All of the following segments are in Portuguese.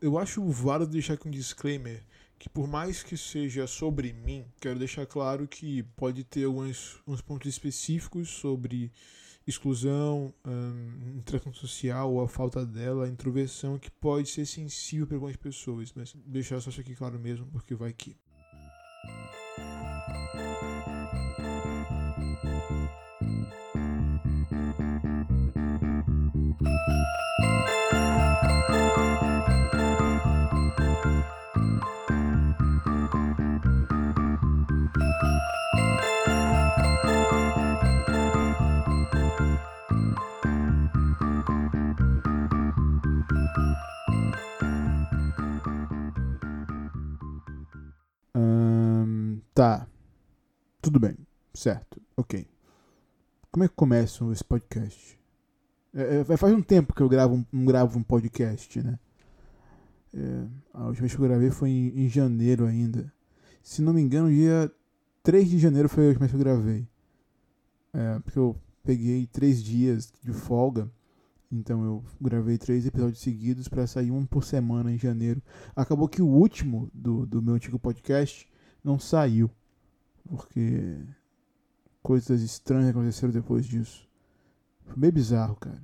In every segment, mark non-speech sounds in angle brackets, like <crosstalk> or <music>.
Eu acho válido deixar aqui um disclaimer que por mais que seja sobre mim, quero deixar claro que pode ter alguns uns pontos específicos sobre exclusão, um, interação social ou a falta dela, a introversão que pode ser sensível para algumas pessoas, mas deixar só isso aqui claro mesmo, porque vai que. Tudo bem. Certo. Ok. Como é que começa esse podcast? É, é, faz um tempo que eu gravo, não gravo um podcast, né? É, a última vez que eu gravei foi em, em, janeiro ainda. Se não me engano, dia 3 de janeiro foi a última vez que eu gravei. É, porque eu peguei três dias de folga. Então eu gravei três episódios seguidos para sair um por semana em janeiro. Acabou que o último do, do meu antigo podcast não saiu. Porque coisas estranhas aconteceram depois disso. Foi meio bizarro, cara.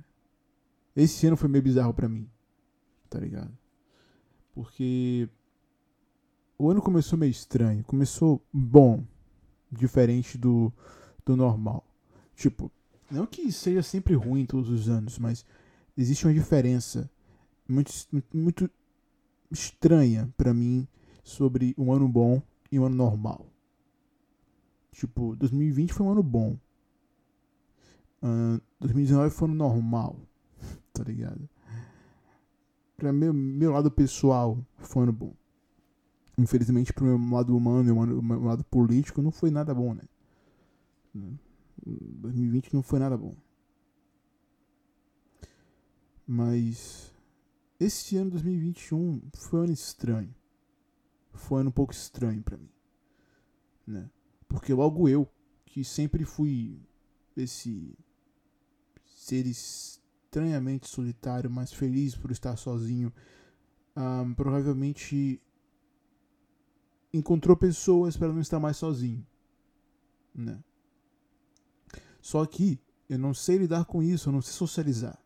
Esse ano foi meio bizarro para mim. Tá ligado? Porque o ano começou meio estranho. Começou bom, diferente do, do normal. Tipo, não que seja sempre ruim todos os anos, mas existe uma diferença muito, muito estranha para mim sobre um ano bom e um ano normal. Tipo, 2020 foi um ano bom. Uh, 2019 foi um ano normal. <laughs> tá ligado? Pra meu, meu lado pessoal, foi um ano bom. Infelizmente, pro meu lado humano e meu, meu lado político, não foi nada bom, né? 2020 não foi nada bom. Mas esse ano 2021 foi um ano estranho foi um ano um pouco estranho para mim, né? Porque logo eu, que sempre fui esse ser estranhamente solitário, mas feliz por estar sozinho, um, provavelmente encontrou pessoas para não estar mais sozinho, né? Só que eu não sei lidar com isso, eu não sei socializar,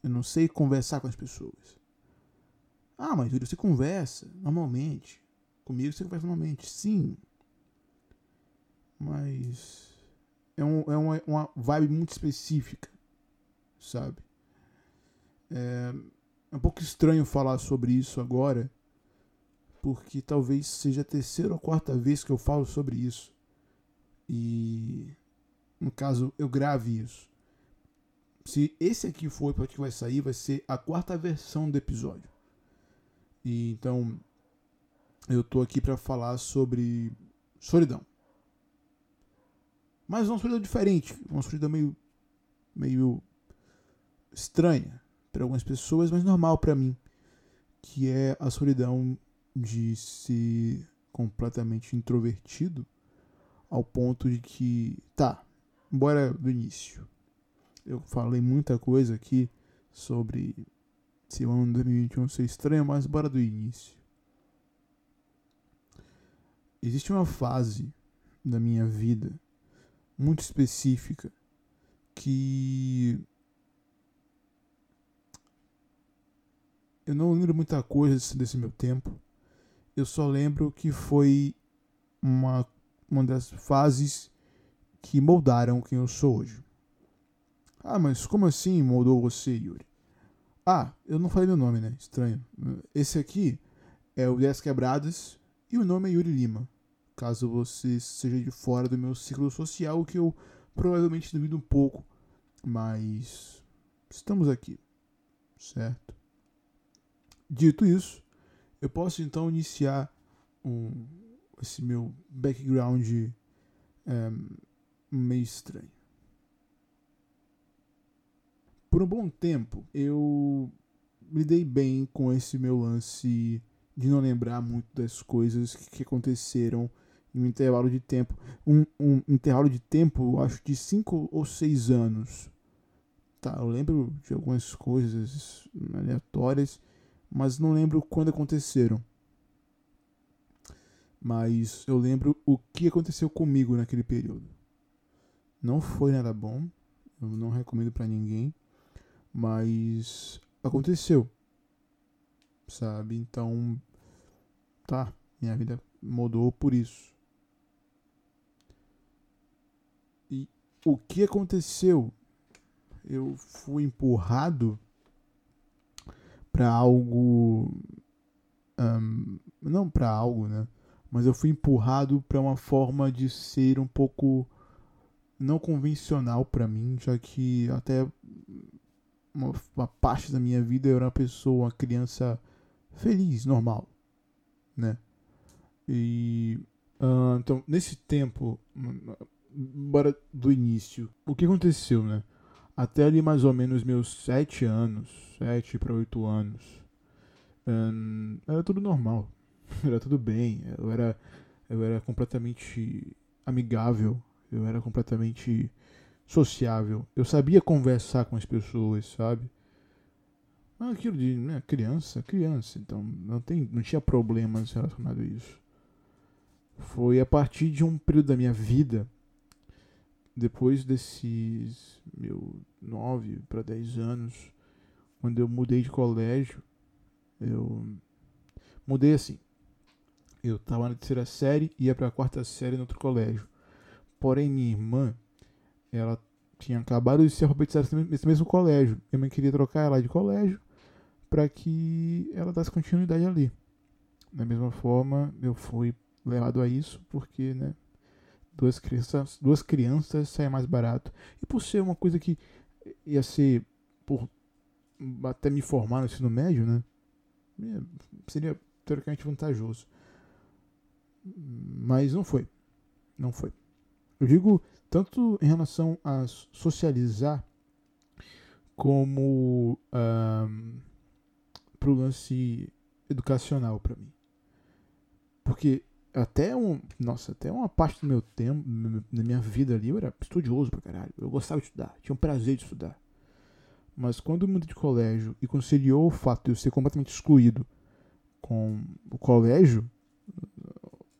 eu não sei conversar com as pessoas. Ah, mas você conversa normalmente. Comigo você conversa normalmente. Sim. Mas. É, um, é uma, uma vibe muito específica. Sabe? É, é um pouco estranho falar sobre isso agora. Porque talvez seja a terceira ou quarta vez que eu falo sobre isso. E. No caso, eu grave isso. Se esse aqui for o que vai sair, vai ser a quarta versão do episódio. E então eu tô aqui para falar sobre solidão. Mas uma solidão diferente, uma solidão meio meio estranha para algumas pessoas, mas normal para mim, que é a solidão de ser completamente introvertido ao ponto de que, tá, bora do início. Eu falei muita coisa aqui sobre se o ano de 2021 ser estranho, mas bora do início existe uma fase da minha vida muito específica que eu não lembro muita coisa desse meu tempo. Eu só lembro que foi uma, uma das fases que moldaram quem eu sou hoje. Ah, mas como assim moldou você, Yuri? Ah, eu não falei meu nome, né? Estranho. Esse aqui é o 10 Quebradas e o nome é Yuri Lima. Caso você seja de fora do meu ciclo social, que eu provavelmente duvido um pouco, mas estamos aqui, certo? Dito isso, eu posso então iniciar um, esse meu background é, meio estranho. Por um bom tempo, eu lidei bem com esse meu lance de não lembrar muito das coisas que aconteceram em um intervalo de tempo. Um, um intervalo de tempo, acho, de 5 ou 6 anos. Tá, eu lembro de algumas coisas aleatórias, mas não lembro quando aconteceram. Mas eu lembro o que aconteceu comigo naquele período. Não foi nada bom, eu não recomendo para ninguém, mas aconteceu. Sabe? Então, tá, minha vida mudou por isso. E o que aconteceu? Eu fui empurrado para algo um, não para algo, né? Mas eu fui empurrado para uma forma de ser um pouco não convencional para mim, já que até uma, uma, parte da minha vida eu era uma pessoa, uma criança feliz, normal, né? E uh, então nesse tempo, bora do início, o que aconteceu, né? Até ali mais ou menos meus sete anos, sete para oito anos, um, era tudo normal, <laughs> era tudo bem, eu era eu era completamente amigável eu era completamente sociável. Eu sabia conversar com as pessoas, sabe? Aquilo de né, criança, criança, então não, tem, não tinha problemas relacionados a isso. Foi a partir de um período da minha vida, depois desses meu 9 para 10 anos, quando eu mudei de colégio, eu mudei assim. Eu estava na terceira série, ia para a quarta série no outro colégio. Porém, minha irmã, ela tinha acabado de ser alfabetizada nesse mesmo colégio. Minha mãe queria trocar ela de colégio para que ela desse continuidade ali. Da mesma forma, eu fui levado a isso porque, né, duas crianças, duas crianças saem mais barato. E por ser uma coisa que ia ser por até me formar no ensino médio, né, seria teoricamente vantajoso. Mas não foi. Não foi. Eu digo tanto em relação a socializar, como um, pro lance educacional para mim. Porque até um, nossa, até uma parte do meu tempo, da minha vida ali, eu era estudioso pra caralho. Eu gostava de estudar, tinha um prazer de estudar. Mas quando eu mudei de colégio e conciliou o fato de eu ser completamente excluído com o colégio,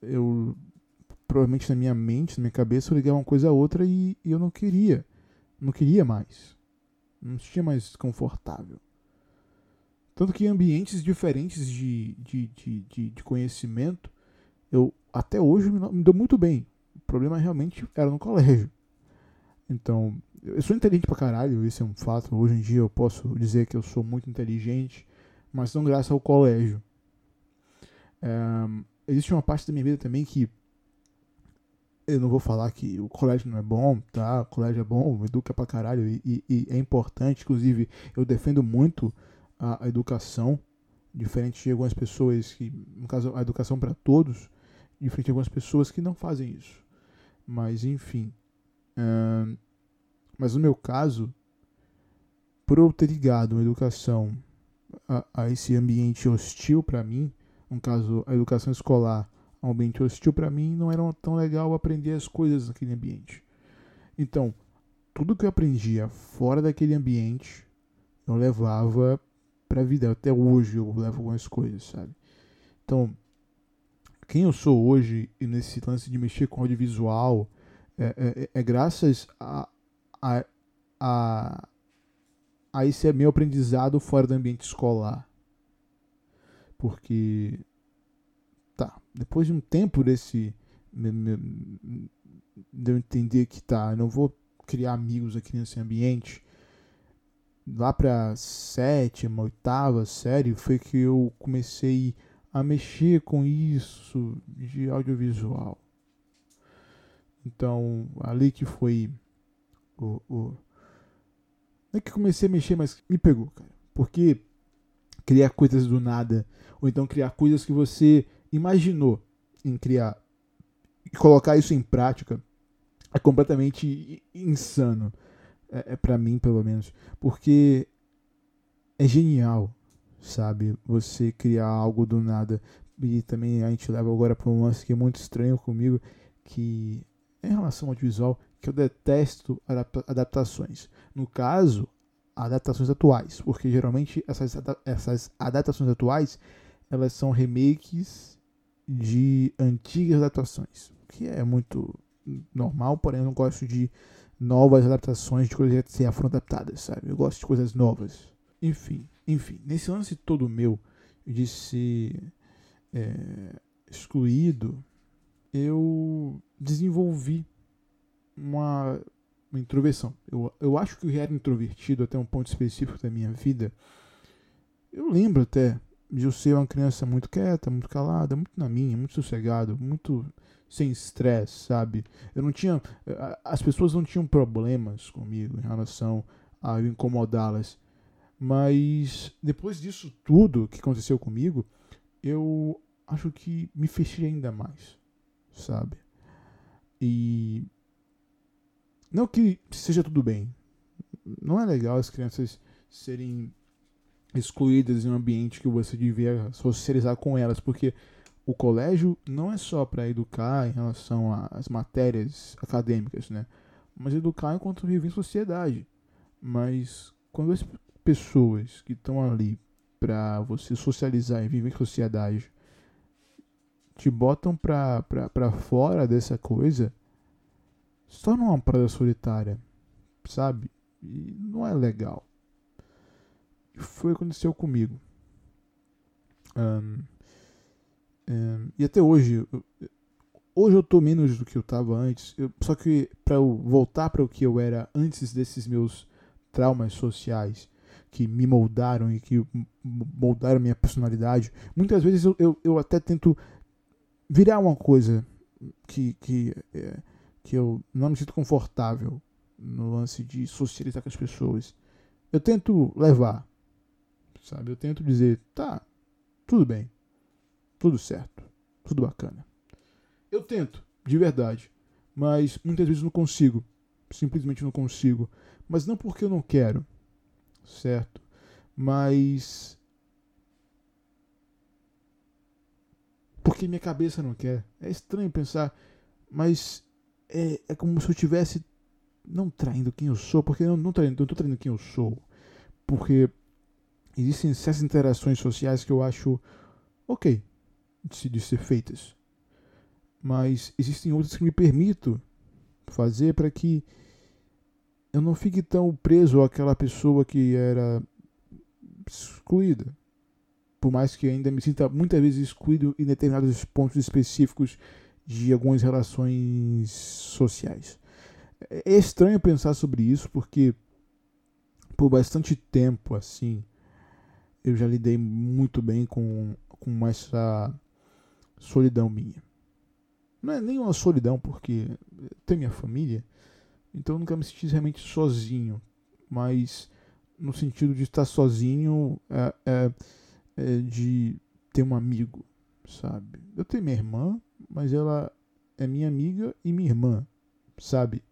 eu provavelmente na minha mente, na minha cabeça, eu ligava uma coisa a outra e, e eu não queria. Não queria mais. Não tinha mais confortável. Tanto que ambientes diferentes de, de, de, de, de conhecimento, eu até hoje me, dou muito bem. O problema realmente era no colégio. Então, eu sou inteligente pra caralho, esse é um fato. Hoje em dia eu posso dizer que eu sou muito inteligente, mas não graças ao colégio. É, existe uma parte da minha vida também que eu não vou falar que o colégio não é bom, tá? O colégio é bom, educa pra caralho e, e, e é importante. Inclusive, eu defendo muito a, a, educação, diferente de algumas pessoas que, no caso, a educação para todos, diferente de algumas pessoas que não fazem isso. Mas, enfim. Hum, mas no meu caso, por eu ter ligado a educação a, a esse ambiente hostil para mim, no caso, a educação escolar um ambiente hostil para mim, não era tão legal aprender as coisas naquele ambiente. Então, tudo que eu aprendia fora daquele ambiente, eu levava para a vida. Até hoje eu levo algumas coisas, sabe? Então, quem eu sou hoje e nesse lance de mexer com audiovisual é, é, é graças a, a, a, a esse meu aprendizado fora do ambiente escolar. Porque tá, depois de um tempo desse. de eu entender que tá, eu não vou criar amigos aqui nesse ambiente. Lá pra sétima, oitava série foi que eu comecei a mexer com isso de audiovisual. Então, ali que foi o, o. Não é que comecei a mexer, mas me pegou, cara. Porque criar coisas do nada, ou então criar coisas que você imaginou em criar e colocar isso em prática é completamente insano. É, é para mim, pelo menos. Porque é genial, sabe? Você criar algo do nada. E também a gente leva agora para um lance que é muito estranho comigo, que em relação ao audiovisual, que eu detesto adaptações. No caso, adaptações atuais, porque geralmente essas, essas adaptações atuais elas são remakes de antigas adaptações, que é muito normal, porém eu não gosto de novas adaptações de coisas que já foram adaptadas, sabe? Eu gosto de coisas novas. Enfim, enfim, nesse lance todo meu de ser é, excluído, eu desenvolvi uma, uma introversão. Eu, eu acho que eu era introvertido até um ponto específico da minha vida. Eu lembro até de eu ser uma criança muito quieta, muito calada, muito na minha, muito sossegado, muito sem estresse, sabe? Eu não tinha. As pessoas não tinham problemas comigo em relação a incomodá-las. Mas depois disso tudo que aconteceu comigo, eu acho que me fechei ainda mais, sabe? E não que seja tudo bem. Não é legal as crianças serem excluídas em um ambiente que você devia socializar com elas, porque o colégio não é só para educar em relação às matérias acadêmicas, né? Mas educar enquanto vive em sociedade. Mas quando pessoas que estão ali para você socializar e viver em sociedade te botam pra, fora dessa coisa, se torna uma parada solitária, sabe? E não é legal. Foi o que aconteceu comigo. Um, um, e até hoje, hoje eu tô menos do que eu tava antes. Eu, só que para eu voltar para o que eu era antes desses meus traumas sociais que me moldaram e que moldaram minha personalidade, muitas vezes eu, eu, eu até tento virar uma coisa que, que é, que eu não me sinto confortável no lance de socializar com as pessoas. Eu tento levar, sabe? Eu tento dizer, tá, tudo bem, tudo certo, tudo bacana. Eu tento, de verdade, mas muitas vezes não consigo, simplesmente não consigo. Mas não porque eu não quero, certo? Mas porque minha cabeça não quer. É estranho pensar, mas é, é como se eu tivesse não traindo quem eu sou, porque eu não traindo, traindo quem eu sou, porque existem certas interações sociais que eu acho ok de, de ser feitas, mas existem outras que me permito fazer para que eu não fique tão preso àquela pessoa que era excluída. Por mais que ainda me sinta muitas vezes excluído em determinados pontos específicos de algumas relações sociais. É estranho pensar sobre isso porque por bastante tempo assim eu já lidei muito bem com, com essa solidão minha. Não é nem uma solidão porque tem minha família, então eu nunca me senti realmente sozinho, mas no sentido de estar sozinho é, é, é de ter um amigo, sabe? Eu tenho minha irmã, mas ela é minha amiga e minha irmã, sabe?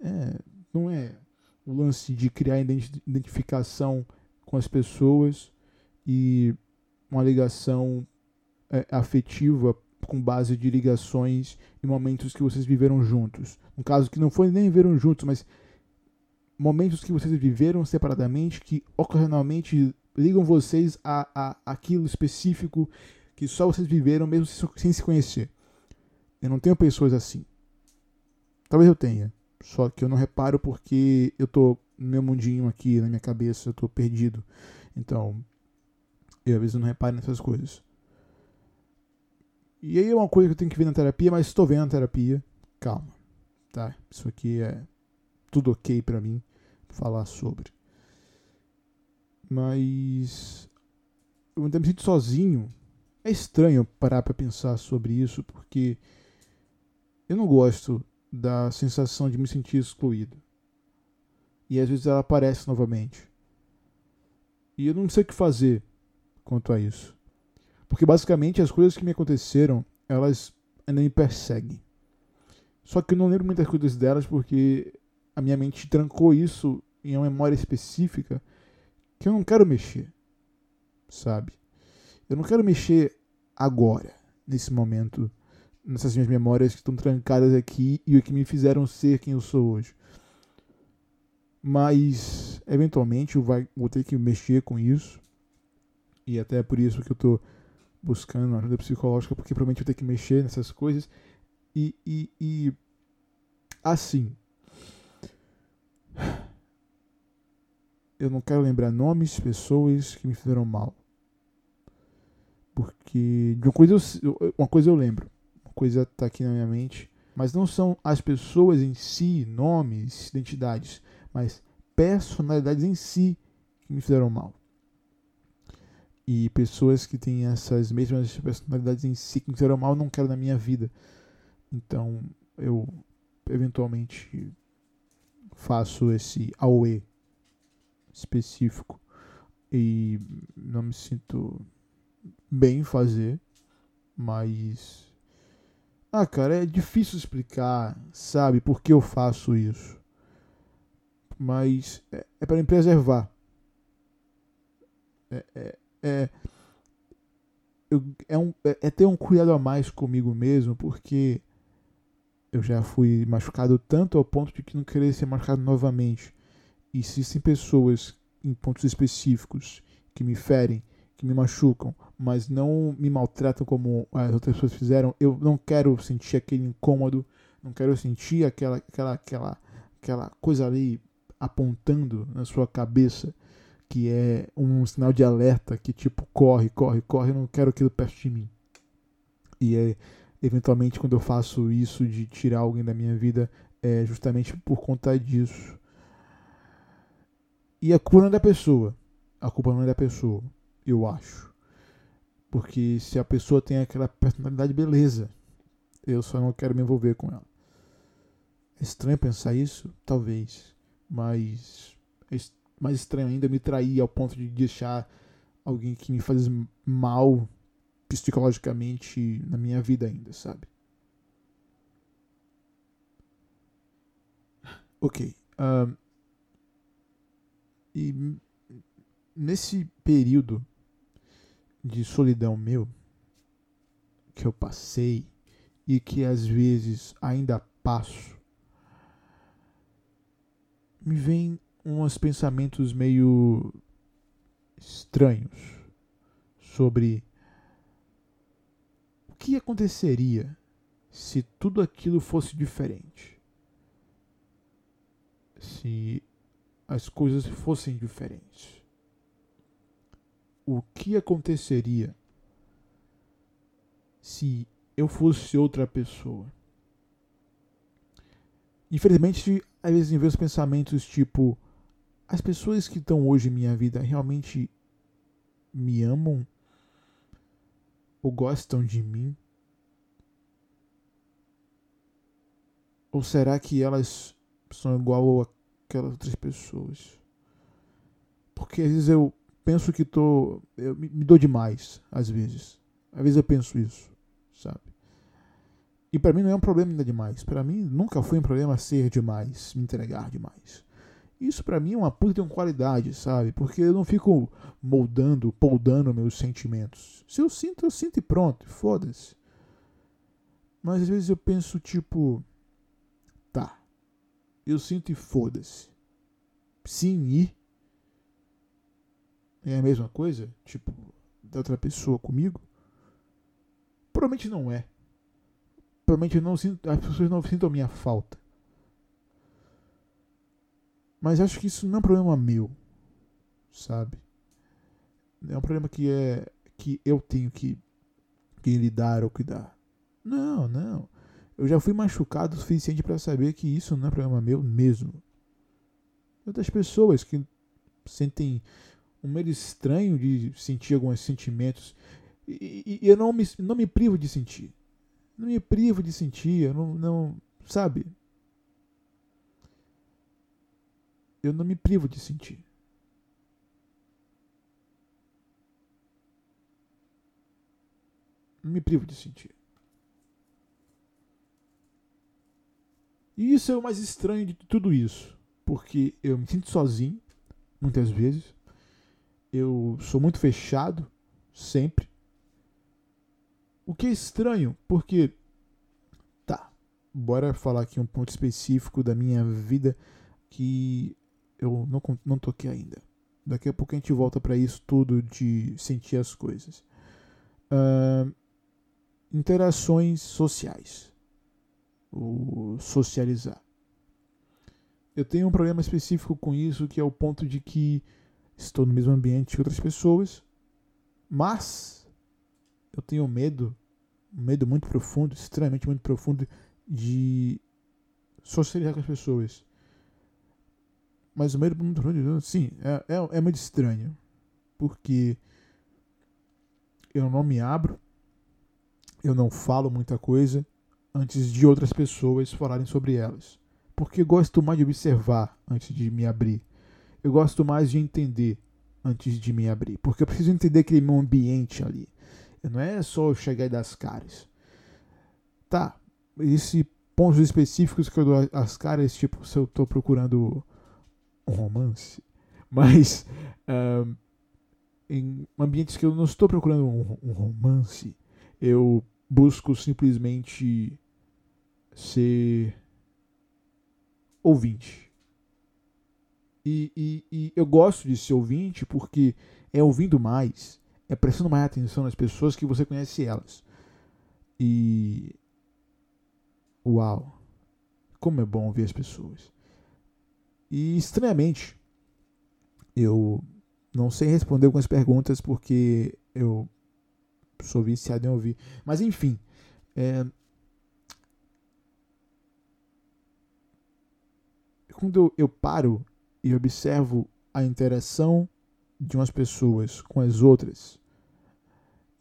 É, não é o lance de criar identificação com as pessoas e uma ligação é, afetiva com base de ligações e momentos que vocês viveram juntos. No caso que não foi nem viveram juntos, mas momentos que vocês viveram separadamente que ocasionalmente ligam vocês a, a aquilo específico que só vocês viveram mesmo sem se conhecer. Eu não tenho pessoas assim. Talvez eu tenha. Só que eu não reparo porque eu tô no meu mundinho aqui, na minha cabeça, eu tô perdido. Então, eu às vezes não reparo nessas coisas. E aí é uma coisa que eu tenho que ver na terapia, mas estou vendo na terapia. Calma, tá? Isso aqui é tudo ok para mim falar sobre. Mas eu me sinto sozinho. É estranho parar para pensar sobre isso porque eu não gosto da sensação de me sentir excluído. E às vezes ela aparece novamente. E eu não sei o que fazer quanto a isso. Porque basicamente as coisas que me aconteceram, elas ainda me perseguem. Só que eu não lembro muitas coisas delas porque a minha mente trancou isso em uma memória específica que eu não quero mexer. Sabe? Eu não quero mexer agora, nesse momento nessas minhas memórias que estão trancadas aqui e o que me fizeram ser quem eu sou hoje. Mas eventualmente eu vai, vou ter que mexer com isso. E até por isso que eu estou buscando ajuda psicológica, porque provavelmente vou ter que mexer nessas coisas. E, e, e assim. Eu não quero lembrar nomes, pessoas que me fizeram mal. Porque de uma coisa eu, uma coisa eu lembro. Uma coisa está aqui na minha mente. Mas não são as pessoas em si, nomes, identidades, mas personalidades em si que me fizeram mal. E pessoas que têm essas mesmas personalidades em si que fizeram mal, não quero na minha vida. Então, eu eventualmente faço esse AOE específico e não me sinto bem em fazer, mas ah, cara, é difícil explicar, sabe, por que eu faço isso. Mas é, é para me preservar. É, é, é, eu, é, um, é, é ter um cuidado a mais comigo mesmo, porque eu já fui machucado tanto ao ponto de que não querer ser machucado novamente. E existem pessoas em pontos específicos que me ferem, que me machucam, mas não me maltratam como as outras pessoas fizeram, eu não quero sentir aquele incômodo, não quero sentir aquela, aquela, aquela, aquela coisa ali apontando na sua cabeça que é um sinal de alerta que tipo corre, corre, corre, eu não quero aquilo perto de mim. E é eventualmente quando eu faço isso de tirar alguém da minha vida é justamente por conta disso. E a culpa não é da pessoa. A culpa não é da pessoa, eu acho. Porque se a pessoa tem aquela personalidade, beleza. Eu só não quero me envolver com ela. É estranho pensar isso? Talvez. Mas é mais estranho ainda me trair ao ponto de deixar alguém que me faz mal psicologicamente na minha vida ainda, sabe? Ok. E nesse período de solidão meu que eu passei e que às vezes ainda passo, me vem uns pensamentos meio estranhos sobre o que aconteceria se tudo aquilo fosse diferente. Se as coisas fossem diferentes. O que aconteceria se eu fosse outra pessoa? Infelizmente, às vezes me vejo pensamentos tipo: as pessoas que estão hoje em minha vida realmente me amam? Ou gostam de mim? Ou será que elas são igual aquelas outras pessoas? Porque às vezes eu penso que tô. Eu me, me dou demais, às vezes. Às vezes eu penso isso, sabe? E para mim não é um problema ainda demais. Para mim nunca foi um problema ser demais, me entregar demais. Isso para mim é uma puta de qualidade, sabe? Porque eu não fico moldando, poldando meus sentimentos. Se eu sinto, eu sinto e pronto, foda-se. Mas às vezes eu penso tipo, tá. Eu sinto e foda-se. Sim e é a mesma coisa, tipo, da outra pessoa comigo? Provavelmente não é. Provavelmente não sinto, as pessoas não sintam a minha falta. Mas acho que isso não é um problema meu, sabe? É um problema que é que eu tenho que, que lidar ou cuidar. Não, não. Eu já fui machucado o suficiente para saber que isso não é problema meu mesmo. Outras pessoas que sentem um medo estranho de sentir alguns sentimentos e, e, eu não me, não me privo de sentir. Não me privo de sentir, eu não, não sabe? Eu não me privo de sentir. Me privo de sentir. E isso é o mais estranho de tudo isso. Porque eu me sinto sozinho, muitas vezes. Eu sou muito fechado, sempre. O que é estranho, porque. Tá, bora falar aqui um ponto específico da minha vida que eu não, não toquei ainda. Daqui a pouco a gente volta para isso tudo de sentir as coisas. Uh, interações sociais. O socializar. Eu tenho um problema específico com isso, que é o ponto de que estou no mesmo ambiente que outras pessoas, mas eu tenho medo, um medo muito profundo, extremamente muito profundo, de socializar com as pessoas. Mas o medo muito profundo, sim, é, é, é muito estranho, porque eu não me abro, eu não falo muita coisa antes de outras pessoas falarem sobre elas. Porque gosto mais de observar antes de me abrir. Eu gosto mais de entender antes de me abrir. Porque eu preciso entender aquele meu ambiente ali. Não é só chegar e dar as caras. Tá, esse pontos específicos que eu dou as caras, tipo, se eu tô procurando um romance. Mas uh, em ambientes que eu não estou procurando um, um romance, eu busco simplesmente ser ouvinte. E, e, e, eu gosto de ser ouvinte porque é ouvindo mais, é prestando mais atenção nas pessoas que você conhece elas. E. Uau! Como é bom ouvir as pessoas. E estranhamente, eu não sei responder algumas perguntas porque eu sou viciado em ouvir. Mas enfim, é, quando eu paro e observo a interação de umas pessoas com as outras,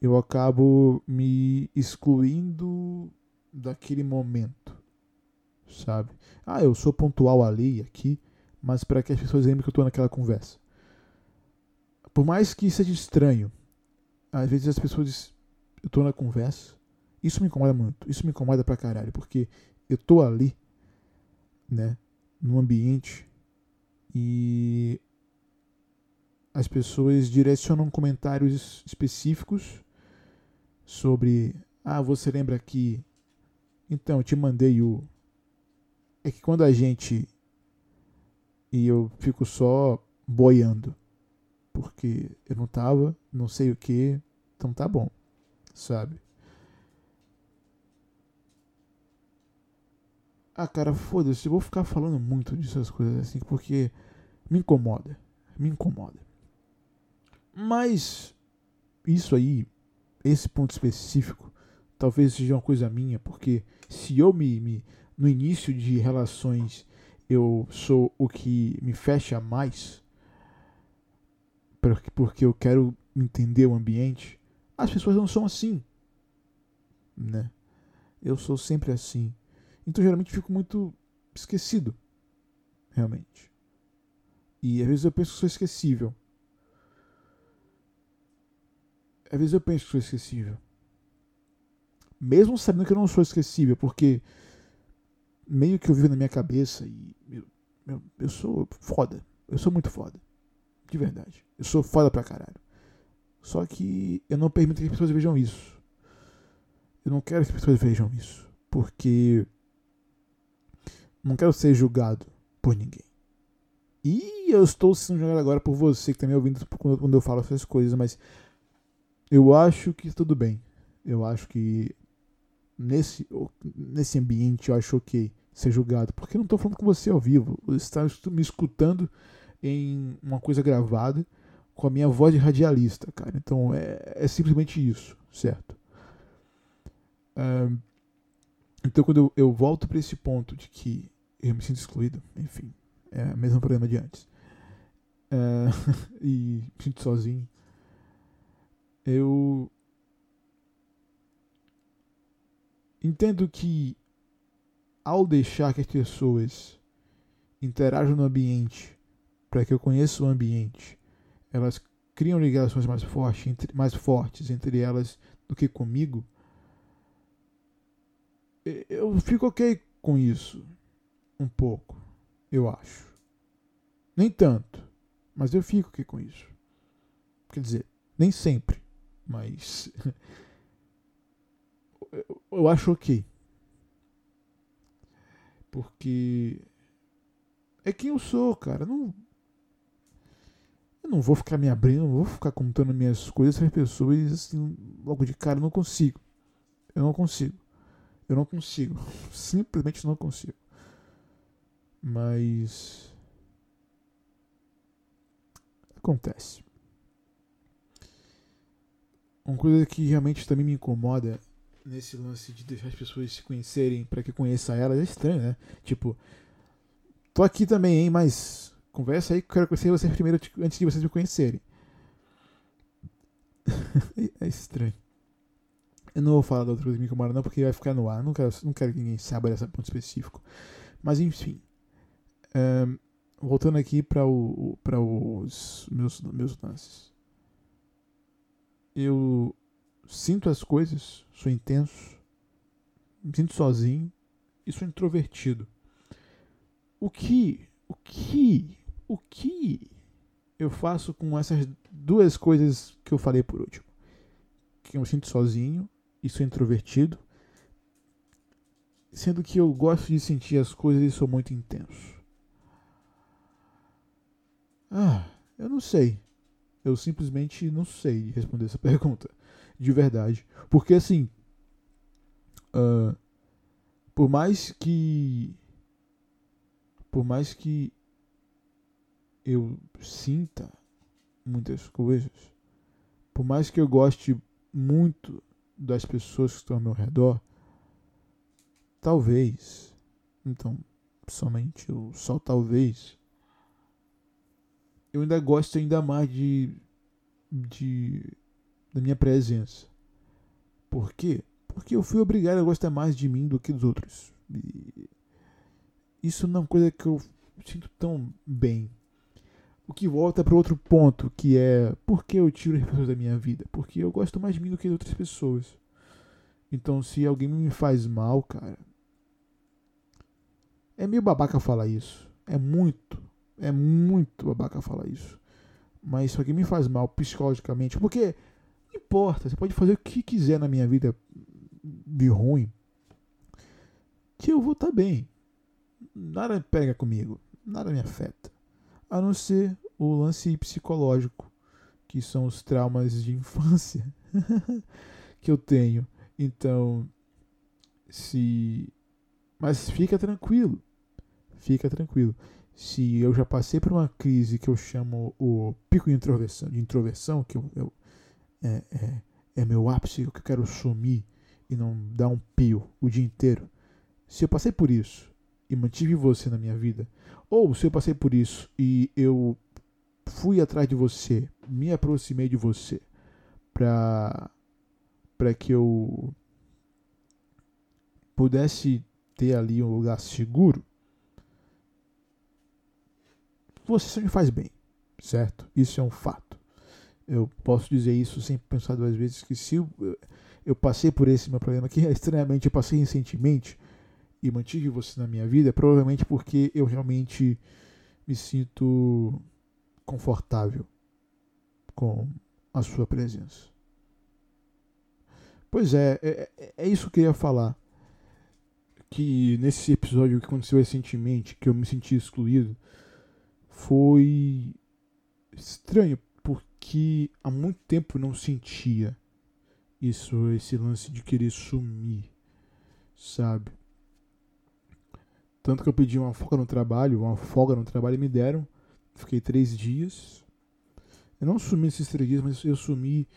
eu acabo me excluindo daquele momento, sabe? Ah, eu sou pontual ali e aqui, mas para que as pessoas lembrem que eu estou naquela conversa. Por mais que seja estranho, às vezes as pessoas. Eu estou na conversa, isso me incomoda muito, isso me incomoda pra caralho, porque eu estou ali, né? no ambiente e as pessoas direcionam comentários específicos sobre ah, você lembra que então eu te mandei o é que quando a gente e eu fico só boiando porque eu não tava, não sei o que, então tá bom, sabe? Ah, cara, foda-se, eu vou ficar falando muito dessas coisas assim, porque me incomoda. Me incomoda. Mas isso aí, esse ponto específico, talvez seja uma coisa minha, porque se eu me, me no início de relações eu sou o que me fecha mais, porque eu quero entender o ambiente, as pessoas não são assim, né? Eu sou sempre assim. Então geralmente fico muito esquecido. Realmente. E às vezes eu penso que sou esquecível. Às vezes eu penso que sou esquecível. Mesmo sabendo que eu não sou esquecível, porque meio que eu vivo na minha cabeça e eu, eu, sou foda. Eu sou muito foda. De verdade. Eu sou foda pra caralho. Só que eu não permito que as pessoas vejam isso. Eu não quero que as pessoas vejam isso. Porque não quero ser julgado por ninguém. E eu estou sendo julgado agora por você que está me ouvindo quando eu falo essas coisas, mas eu acho que tudo bem. Eu acho que nesse, nesse ambiente eu acho ok ser julgado, porque eu não estou falando com você ao vivo. Você está me escutando em uma coisa gravada com a minha voz de radialista, cara. Então é, é simplesmente isso, certo? Então, quando eu, eu volto para esse ponto de que eu me sinto excluído, enfim, é o mesmo problema de antes, <laughs> e me sinto sozinho, eu entendo que ao deixar que as pessoas interajam no ambiente para que eu conheça o ambiente, elas criam ligações mais fortes, entre, mais fortes entre elas do que comigo, eu fico ok com isso. Um pouco, eu acho. Nem tanto, mas eu fico ok com isso. Quer dizer, nem sempre, mas. <laughs> eu acho ok. Porque. É quem eu sou, cara. Não, não vou ficar me abrindo, não vou ficar contando minhas coisas para as pessoas assim, logo de cara. Eu não consigo. Eu não consigo. Eu não consigo. <laughs> Simplesmente não consigo. Mas. Acontece. Uma coisa que realmente também me incomoda nesse lance de deixar as pessoas se conhecerem para que conheça elas é estranho, né? Tipo, tô aqui também, hein, mas conversa aí que eu quero conhecer vocês primeiro antes de vocês me conhecerem. <laughs> é estranho. Eu não vou falar da outra coisa que me não, porque vai ficar no ar. Não quero, não quero que ninguém saiba desse ponto específico. Mas enfim. Um, voltando aqui para o, os meus, meus lances. Eu sinto as coisas, sou intenso, me sinto sozinho e sou introvertido. O que, o que, o que eu faço com essas duas coisas que eu falei por último? Que eu me sinto sozinho e sou introvertido, sendo que eu gosto de sentir as coisas e sou muito intenso. Ah, eu não sei. Eu simplesmente não sei responder essa <laughs> pergunta. De verdade. Porque assim. Uh, por mais que. Por mais que eu sinta muitas coisas, por mais que eu goste muito das pessoas que estão ao meu redor, talvez, então, somente o só talvez, eu ainda gosto ainda mais de, de da minha presença. Por quê? Porque eu fui obrigado a gostar mais de mim do que dos outros. E isso não é uma coisa que eu sinto tão bem. O que volta para outro ponto, que é por que eu tiro as pessoas da minha vida? Porque eu gosto mais de mim do que de outras pessoas. Então, se alguém me faz mal, cara. É meio babaca falar isso. É muito, é muito babaca falar isso. Mas se alguém me faz mal psicologicamente, porque não importa, você pode fazer o que quiser na minha vida de ruim, que eu vou estar tá bem. Nada pega comigo, nada me afeta a não ser o lance psicológico, que são os traumas de infância <laughs> que eu tenho. Então, se. Mas fica tranquilo. Fica tranquilo. Se eu já passei por uma crise que eu chamo o pico de introversão, de introversão que eu, eu é, é, é, meu ápice, que eu quero sumir e não dar um pio o dia inteiro. Se eu passei por isso e mantive você na minha vida, ou se eu passei por isso e eu fui atrás de você, me aproximei de você para que eu pudesse ter ali um lugar seguro, você me faz bem, certo? Isso é um fato. Eu posso dizer isso sem pensar duas vezes que se eu, eu passei por esse meu problema que <laughs> estranhamente eu passei recentemente, e mantive você na minha vida, provavelmente porque eu realmente me sinto confortável com a sua presença. Pois é, é, é, é isso que eu ia falar. Que nesse episódio que aconteceu recentemente, que eu me senti excluído, foi estranho, porque há muito tempo não sentia isso, esse lance de querer sumir, sabe? Tanto que eu pedi uma folga no trabalho, uma folga no trabalho e me deram. Fiquei três dias. Eu não sumi esses três dias, mas eu sumi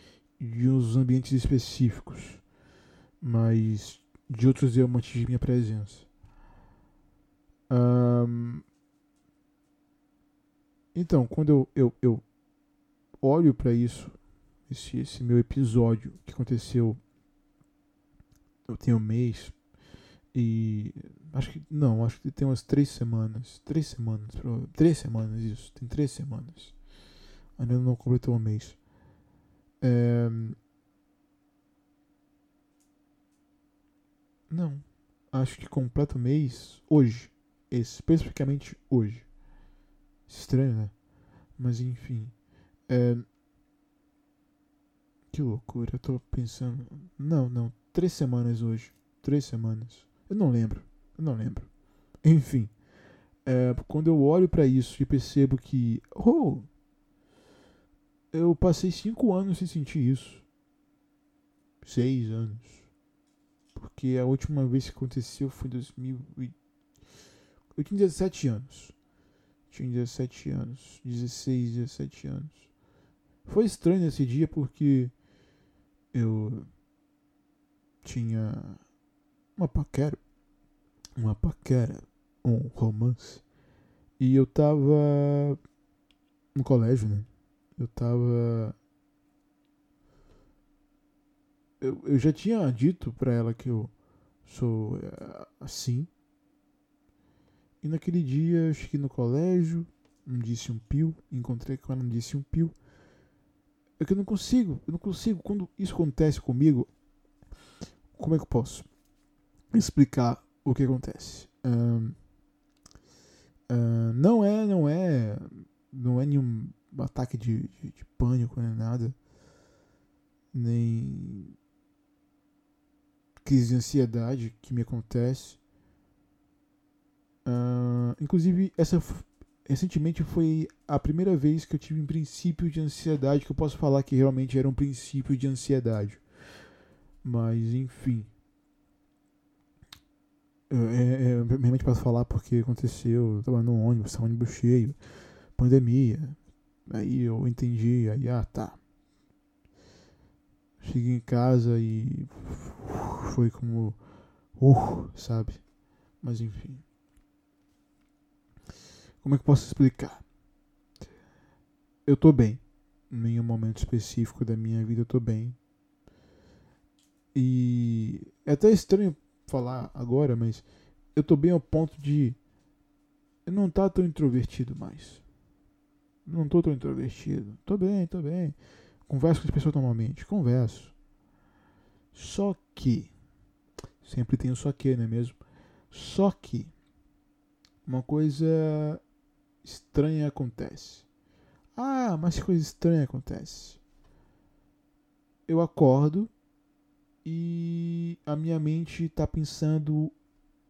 de uns ambientes específicos. Mas de outros eu mantive minha presença. Então, quando eu, eu, eu olho para isso, esse, esse meu episódio que aconteceu, eu tenho um mês, e acho que não, acho que tem umas três semanas. Três semanas, três semanas isso, tem três semanas. Ainda não completou um mês. É... Não, acho que completa o mês hoje, especificamente hoje. Estranho, né? Mas enfim. Que loucura, eu tô pensando. Não, não, três semanas hoje. Três semanas. Eu não lembro. Eu não lembro. Enfim. É, quando eu olho para isso e percebo que. Oh! eu passei cinco anos sem sentir isso. Seis anos. Porque a última vez que aconteceu foi em 2000. Eu tinha 17 anos. Tinha 17 anos. 16, 17 anos. Foi estranho esse dia porque eu tinha uma paquera. Uma paquera. Um romance. E eu tava no colégio, né? Eu tava. Eu, eu já tinha dito pra ela que eu sou eh, assim. E naquele dia eu cheguei no colégio, não disse um pio, encontrei com ela, não disse um pio. É que eu não consigo, eu não consigo. Quando isso acontece comigo, como é que eu posso explicar o que acontece? Uh, não é, não é, não é nenhum ataque de, de, de pânico, nem nada, nem crise de ansiedade que me acontece. Uh, inclusive, essa recentemente foi a primeira vez que eu tive um princípio de ansiedade que eu posso falar que realmente era um princípio de ansiedade. Mas, enfim. É, é, é realmente posso falar porque aconteceu. Eu tava no ônibus, ônibus cheio, pandemia. Aí eu entendi, aí, ah, tá. Cheguei em casa e foi como. Uh, sabe? Mas enfim. Como é que eu posso explicar? Eu tô bem. Em nenhum momento específico da minha vida eu tô bem. E é até estranho falar agora, mas eu tô bem ao ponto de eu não tá tão introvertido mais. Não tô tão introvertido. Tô bem, tô bem. Converso com as pessoas normalmente. Converso. Só que. Sempre tem o só que, não é mesmo? Só que. Uma coisa estranha acontece. Ah, mas que coisa estranha acontece. Eu acordo e a minha mente está pensando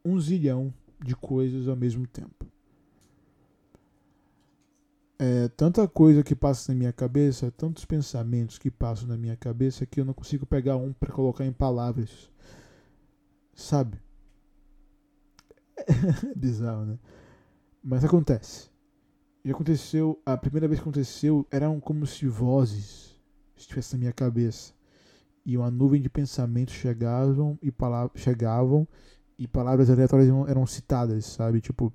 um zilhão de coisas ao mesmo tempo. É tanta coisa que passa na minha cabeça, tantos pensamentos que passam na minha cabeça que eu não consigo pegar um para colocar em palavras. Sabe? <laughs> É bizarro, né? Mas acontece. E aconteceu, a primeira vez que aconteceu, eram como se vozes estivessem na minha cabeça. E uma nuvem de pensamentos chegavam e palavras chegavam e palavras aleatórias eram, eram citadas, sabe? Tipo,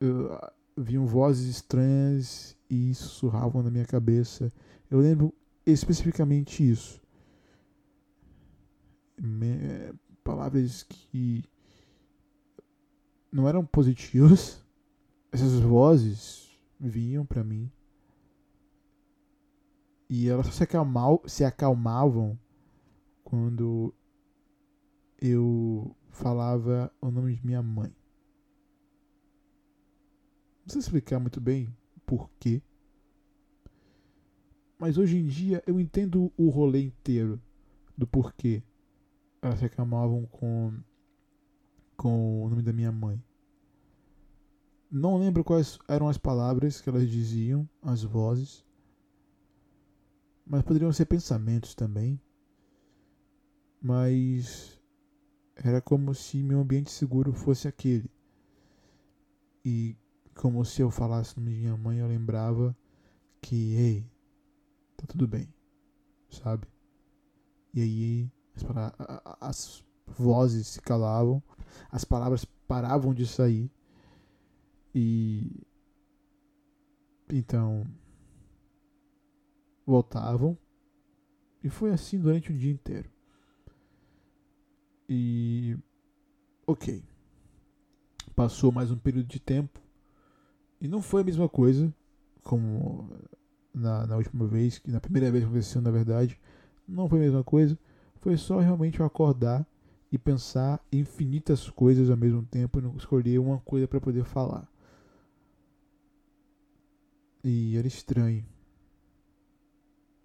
eu, vinham vozes estranhas e sussurravam na minha cabeça. Eu lembro especificamente isso. Me, palavras que não eram positivas. <laughs> Essas vozes vinham para mim e elas só se, acalmal, se acalmavam quando eu falava o nome de minha mãe. Não sei explicar muito bem por quê. Mas hoje em dia eu entendo o rolê inteiro do porquê elas se acalmavam com, com o nome da minha mãe. Não lembro quais eram as palavras que elas diziam, as vozes. Mas poderiam ser pensamentos também. Mas era como se meu ambiente seguro fosse aquele. E como se eu falasse de minha mãe, eu lembrava que, ei, tá tudo bem, sabe? E aí as, as vozes se calavam, as palavras paravam de sair e então voltavam e foi assim durante o dia inteiro. E ok. Passou mais um período de tempo e não foi a mesma coisa como na, na última vez, que na primeira vez que aconteceu, na verdade, não foi a mesma coisa. Foi só realmente eu acordar e pensar infinitas coisas ao mesmo tempo e não escolher uma coisa para poder falar. E era estranho.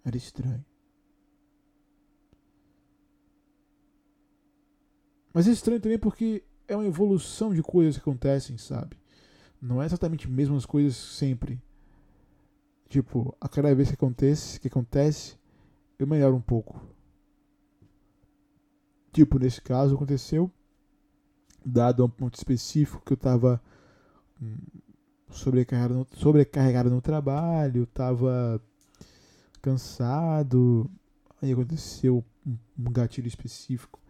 Era estranho. Mas é estranho também porque é uma evolução de coisas que acontecem, sabe? Não é exatamente as mesmas coisas sempre. tipo, a cada vez que acontece, que acontece, eu melhoro um pouco. Tipo, nesse caso aconteceu, dado a um ponto específico que eu tava hum, sobrecarregado no, sobrecarregado no trabalho, tava cansado. Aí aconteceu um gatilho específico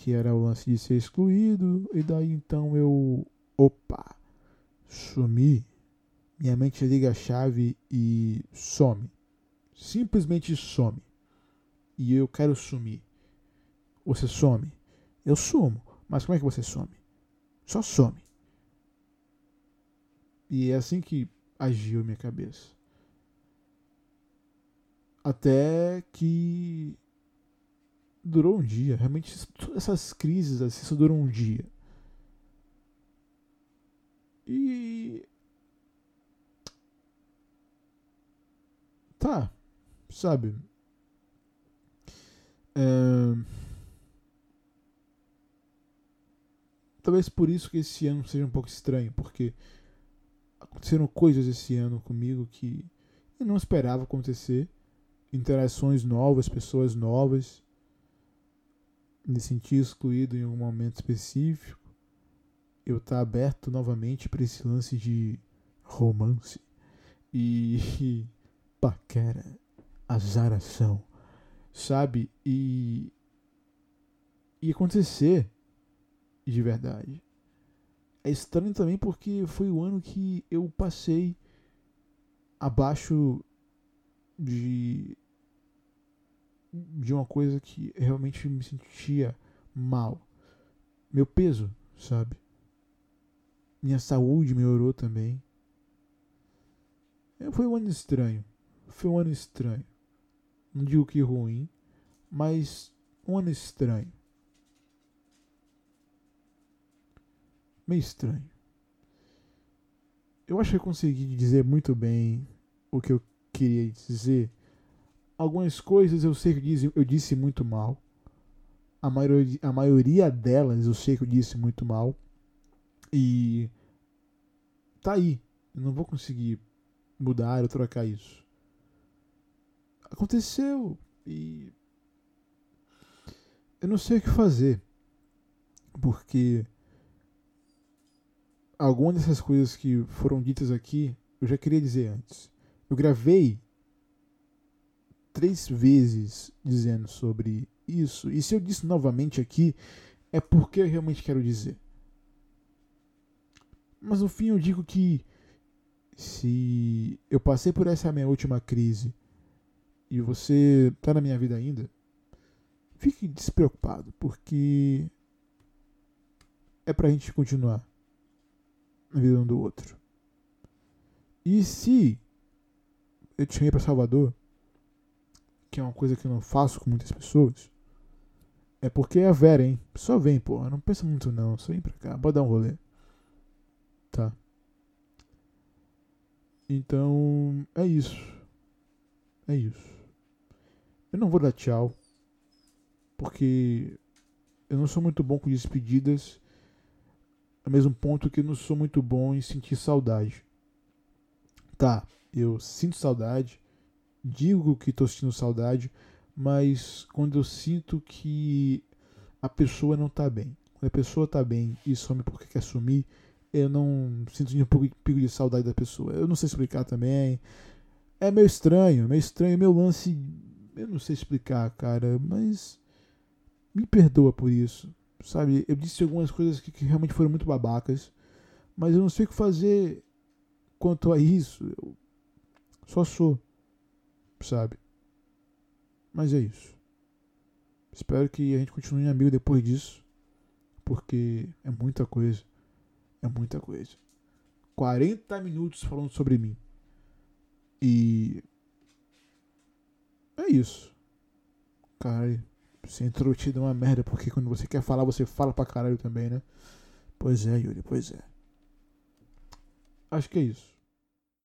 que era o lance de ser excluído, e daí então eu, opa, sumi. Minha mente liga a chave e some. Simplesmente some. E eu quero sumir. Você some? Eu sumo. Mas como é que você some? Só some. E é assim que agiu minha cabeça. Até que durou um dia. Realmente, essas crises assim só duram um dia. E. Tá, sabe? É... Talvez por isso que esse ano seja um pouco estranho, porque aconteceram coisas esse ano comigo que eu não esperava acontecer. Interações novas, pessoas novas me sentir excluído em um momento específico, eu estar tá aberto novamente para esse lance de romance e, <laughs> paquera, azaração, sabe? E, e acontecer de verdade. É estranho também porque foi o ano que eu passei abaixo de de uma coisa que realmente me sentia mal. Meu peso, sabe? Minha saúde melhorou também. É, foi um ano estranho. Foi um ano estranho. Não digo que ruim, mas um ano estranho. Meio estranho. Eu acho que eu consegui dizer muito bem o que eu queria dizer Algumas coisas eu sei que eu disse, eu disse muito mal. A maioria, a maioria delas eu sei que eu disse muito mal. E tá aí. Eu não vou conseguir mudar ou trocar isso. Aconteceu e eu não sei o que fazer. Porque algumas dessas coisas que foram ditas aqui eu já queria dizer antes. Eu gravei três vezes dizendo sobre isso. E se eu disse novamente aqui, é porque eu realmente quero dizer. Mas no fim eu digo que se eu passei por essa minha última crise e você está na minha vida ainda, fique despreocupado, porque é pra gente continuar na vida um do outro. E se eu te chamei para Salvador, que é uma coisa que eu não faço com muitas pessoas, é porque é a Vera, hein? Só vem, pô. Não pensa muito não. Só vem pra cá. Pode dar um rolê. Tá? Então, é isso. É isso. Eu não vou dar tchau. Porque eu não sou muito bom com despedidas. Ao mesmo ponto que não sou muito bom em sentir saudade. Tá, eu sinto saudade digo que estou sentindo saudade, mas quando eu sinto que a pessoa não está bem. Quando a pessoa está bem e some porque quer sumir, eu não sinto nenhum pico de saudade da pessoa. Eu não sei explicar também. É meio estranho, meio estranho. Meu lance, eu não sei explicar, cara, mas me perdoa por isso. Sabe, eu disse algumas coisas que, que realmente foram muito babacas, mas eu não sei o que fazer quanto a isso. Eu só sou sabe? Mas é isso. Espero que a gente continue amigo depois disso, porque é muita coisa. É muita coisa. 40 minutos falando sobre mim. E. É isso. Caralho, ser introvertido é uma merda, porque quando você quer falar, você fala pra caralho também, né? Pois é, Yuri, pois é. Acho que é isso.